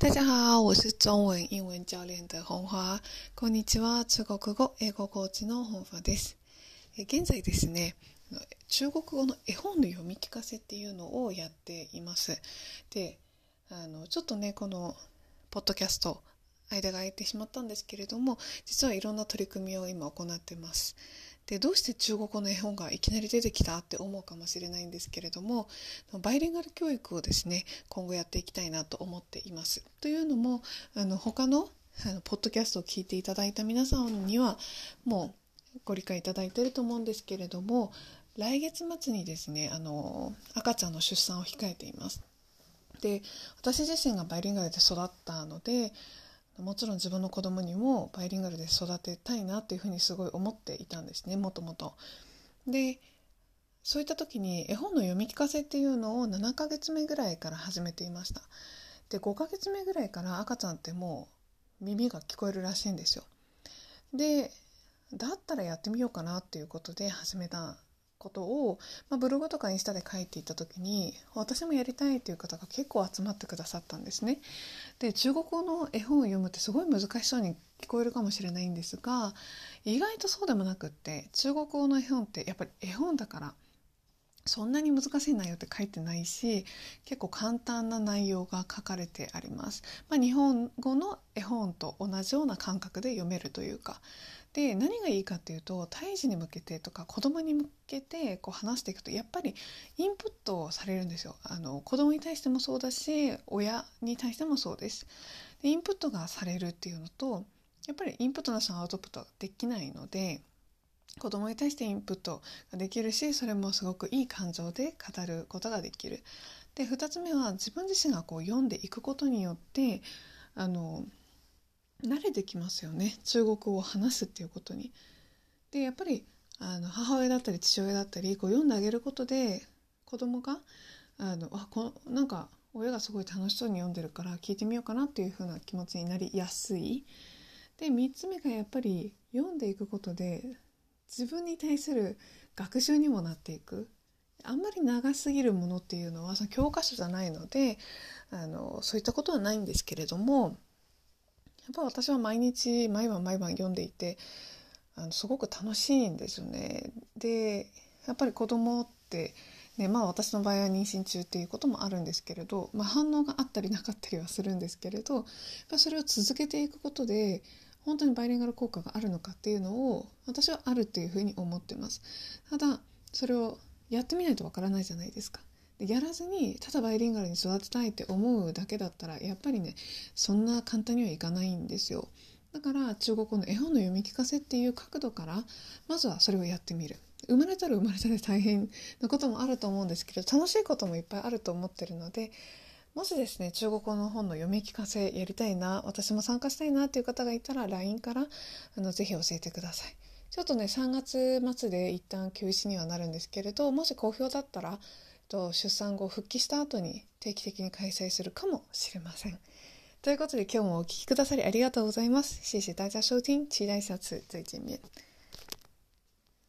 大家好，我是中文英文教練的本華。こんにちは、中国語、英語コーチの本華です。現在ですね、中国語の絵本の読み聞かせっていうのをやっています。で、あの、ちょっとね、この、ポッドキャスト、間が空いてしまったんですけれども、実はいろんな取り組みを今行ってます。でどうして中国語の絵本がいきなり出てきたって思うかもしれないんですけれどもバイリンガル教育をですね今後やっていきたいなと思っています。というのもあの他のあのポッドキャストを聞いていただいた皆さんにはもうご理解いただいていると思うんですけれども来月末にですねあの赤ちゃんの出産を控えています。で私自身がバイリンガルで育ったのでもちろん自分の子供にもバイリンガルで育てたいなっていうふうにすごい思っていたんですねもともと。でそういった時に絵本の読み聞かせっていうのを7ヶ月目ぐらいから始めていました。で5ヶ月目ぐらいから赤ちゃんってもう耳が聞こえるらしいんですよ。でだったらやってみようかなっていうことで始めたことを、まあ、ブログとかインスタで書いていた時に私もやりたいという方が結構集まってくださったんですね。で中国語の絵本を読むってすごい難しそうに聞こえるかもしれないんですが意外とそうでもなくって中国語の絵本ってやっぱり絵本だからそんなに難しい内容って書いてないし結構簡単な内容が書かれてあります。まあ、日本語の絵本と同じような感覚で読めるというかで何がいいかっていうと胎児に向けてとか子供に向けてこう話していくとやっぱりインプットされるんですよあの子供に対してもそうだし親に対してもそうですでインプットがされるっていうのとやっぱりインプットなしのアウトプットができないので子供に対してインプットができるしそれもすごくいい感情で語ることができる。で2つ目は自分自身がこう読んでいくことによってあの慣れてきますよね中国語を話すっていうことに。でやっぱりあの母親だったり父親だったりこう読んであげることで子供があのあこなんか親がすごい楽しそうに読んでるから聞いてみようかなっていう風な気持ちになりやすい。で3つ目がやっぱり読んでいくことで自分に対する学習にもなっていく。あんまり長すぎるものっていうのはその教科書じゃないのであのそういったことはないんですけれどもやっぱ私は毎日毎晩毎晩読んでいてあのすごく楽しいんですよね。でやっぱり子供ってねまあ私の場合は妊娠中っていうこともあるんですけれど、まあ、反応があったりなかったりはするんですけれどやっぱそれを続けていくことで本当にバイリンガル効果があるのかっていうのを私はあるっていうふうに思ってます。ただそれをやってみないとわからないじゃないですかで。やらずにただバイリンガルに育てたいって思うだけだったらやっぱりねそんな簡単にはいかないんですよだから中国語の絵本の読み聞かせっていう角度からまずはそれをやってみる生まれたら生まれたら大変なこともあると思うんですけど楽しいこともいっぱいあると思ってるのでもしですね中国語の本の読み聞かせやりたいな私も参加したいなっていう方がいたら LINE からあのぜひ教えてくださいちょっとね3月末で一旦休止にはなるんですけれどもし好評だったらと出産後復帰した後に定期的に開催するかもしれません。ということで今日もお聴きくださりありがとうございます。谢谢大家收听，期待下次再见面。